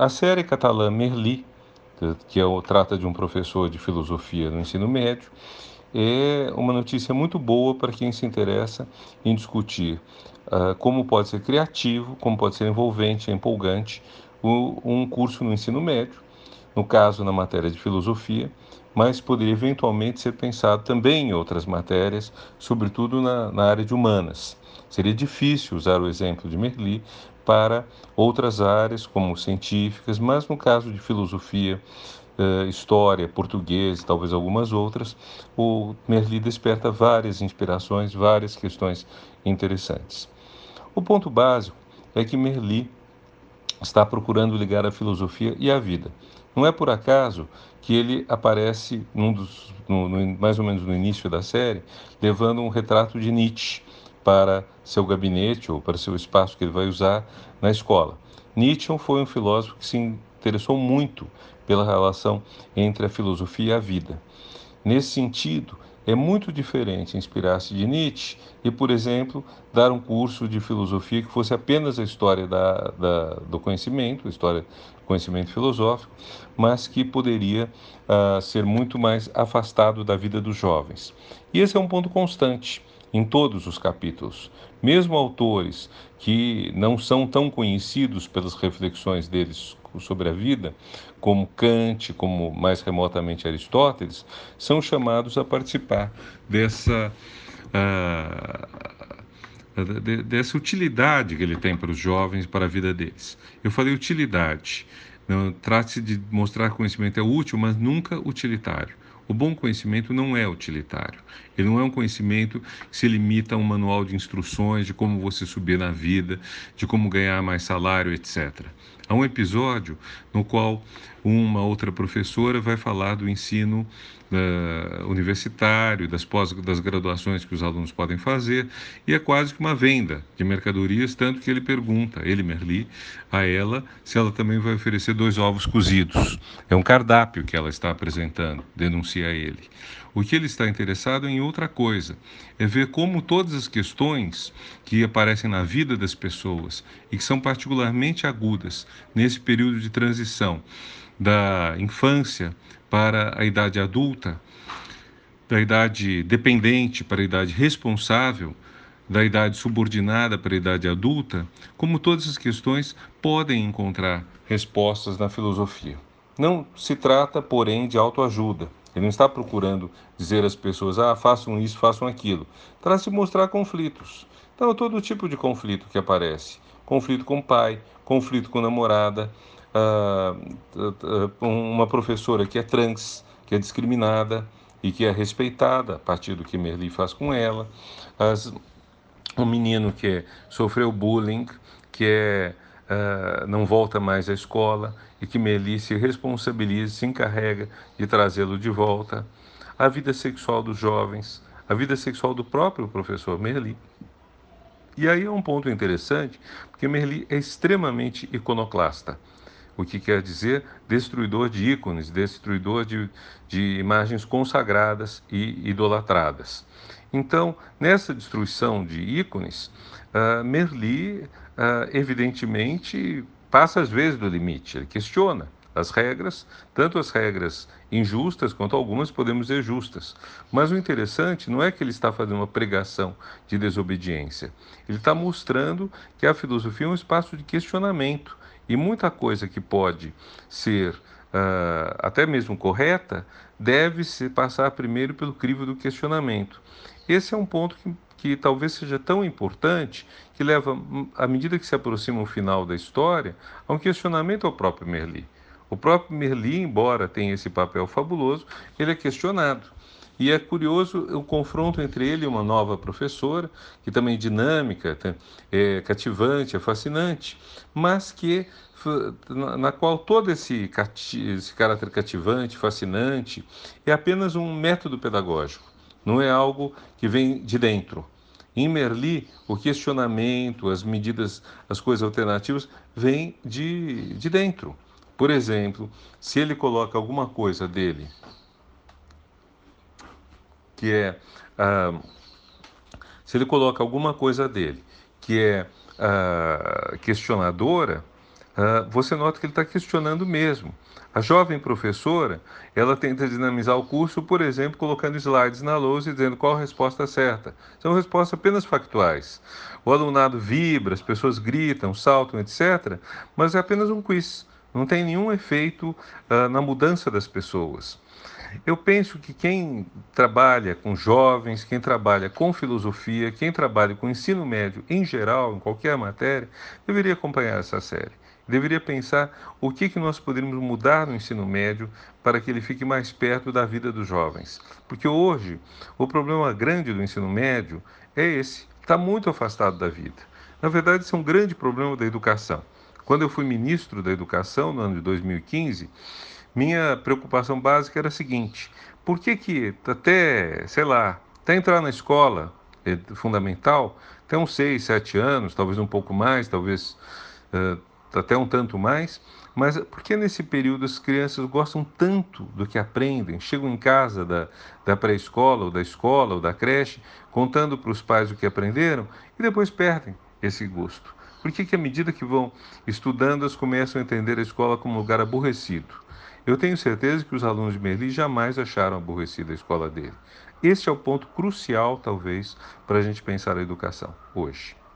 A série catalã Merli, que é, trata de um professor de filosofia no ensino médio, é uma notícia muito boa para quem se interessa em discutir uh, como pode ser criativo, como pode ser envolvente, empolgante o, um curso no ensino médio, no caso na matéria de filosofia, mas poderia eventualmente ser pensado também em outras matérias, sobretudo na, na área de humanas. Seria difícil usar o exemplo de Merli para outras áreas, como científicas, mas no caso de filosofia, uh, história, português, talvez algumas outras, o Merli desperta várias inspirações, várias questões interessantes. O ponto básico é que Merli está procurando ligar a filosofia e a vida. Não é por acaso que ele aparece num dos, no, no, mais ou menos no início da série, levando um retrato de Nietzsche para seu gabinete ou para seu espaço que ele vai usar na escola. Nietzsche foi um filósofo que se interessou muito pela relação entre a filosofia e a vida. Nesse sentido, é muito diferente inspirar-se de Nietzsche e, por exemplo, dar um curso de filosofia que fosse apenas a história da, da, do conhecimento, a história do conhecimento filosófico, mas que poderia uh, ser muito mais afastado da vida dos jovens. E esse é um ponto constante em todos os capítulos. Mesmo autores que não são tão conhecidos pelas reflexões deles sobre a vida, como Kant, como mais remotamente Aristóteles, são chamados a participar dessa, uh, dessa utilidade que ele tem para os jovens, para a vida deles. Eu falei utilidade. Trate-se de mostrar conhecimento é útil, mas nunca utilitário. O bom conhecimento não é utilitário. Ele não é um conhecimento que se limita a um manual de instruções de como você subir na vida, de como ganhar mais salário, etc. Há um episódio no qual uma outra professora vai falar do ensino uh, universitário, das pós das graduações que os alunos podem fazer, e é quase que uma venda de mercadorias, tanto que ele pergunta, ele, Merli, a ela se ela também vai oferecer dois ovos cozidos. É um cardápio que ela está apresentando, denuncia ele. O que ele está interessado é em outra coisa, é ver como todas as questões que aparecem na vida das pessoas e que são particularmente agudas nesse período de transição da infância para a idade adulta, da idade dependente para a idade responsável, da idade subordinada para a idade adulta, como todas as questões podem encontrar respostas na filosofia. Não se trata, porém, de autoajuda. Ele não está procurando dizer às pessoas, ah, façam isso, façam aquilo. Trata-se mostrar conflitos. Então, todo tipo de conflito que aparece. Conflito com o pai, conflito com a namorada, uh, uma professora que é trans, que é discriminada e que é respeitada a partir do que Merli faz com ela, as, um menino que sofreu bullying, que é, uh, não volta mais à escola e que Merli se responsabiliza, se encarrega de trazê-lo de volta, a vida sexual dos jovens, a vida sexual do próprio professor Merli. E aí é um ponto interessante, porque Merli é extremamente iconoclasta o que quer dizer destruidor de ícones, destruidor de, de imagens consagradas e idolatradas. Então, nessa destruição de ícones, uh, Merli, uh, evidentemente, passa às vezes do limite, ele questiona as regras, tanto as regras injustas quanto algumas podemos dizer justas. Mas o interessante não é que ele está fazendo uma pregação de desobediência. Ele está mostrando que a filosofia é um espaço de questionamento e muita coisa que pode ser uh, até mesmo correta deve se passar primeiro pelo crivo do questionamento. Esse é um ponto que, que talvez seja tão importante que leva, à medida que se aproxima o final da história, a um questionamento ao próprio Merli. O próprio Merli, embora tenha esse papel fabuloso, ele é questionado. E é curioso o confronto entre ele e uma nova professora, que também é dinâmica, é cativante, é fascinante, mas que na qual todo esse, esse caráter cativante, fascinante, é apenas um método pedagógico, não é algo que vem de dentro. Em Merli, o questionamento, as medidas, as coisas alternativas, vêm de, de dentro. Por exemplo, se ele coloca alguma coisa dele que é ah, se ele coloca alguma coisa dele que é ah, questionadora, uh, você nota que ele está questionando mesmo. A jovem professora, ela tenta dinamizar o curso, por exemplo, colocando slides na lousa e dizendo qual a resposta certa. São respostas apenas factuais. O alunado vibra, as pessoas gritam, saltam, etc., mas é apenas um quiz. Não tem nenhum efeito uh, na mudança das pessoas. Eu penso que quem trabalha com jovens, quem trabalha com filosofia, quem trabalha com ensino médio em geral, em qualquer matéria, deveria acompanhar essa série. Deveria pensar o que, que nós poderíamos mudar no ensino médio para que ele fique mais perto da vida dos jovens. Porque hoje, o problema grande do ensino médio é esse: está muito afastado da vida. Na verdade, isso é um grande problema da educação. Quando eu fui ministro da Educação, no ano de 2015, minha preocupação básica era a seguinte: por que que até, sei lá, até entrar na escola é fundamental, até uns 6, 7 anos, talvez um pouco mais, talvez uh, até um tanto mais, mas por que nesse período as crianças gostam tanto do que aprendem, chegam em casa da, da pré-escola, ou da escola, ou da creche, contando para os pais o que aprenderam e depois perdem esse gosto? Por que, que à medida que vão estudando, elas começam a entender a escola como um lugar aborrecido? Eu tenho certeza que os alunos de Merli jamais acharam aborrecida a escola dele. Este é o ponto crucial, talvez, para a gente pensar a educação hoje.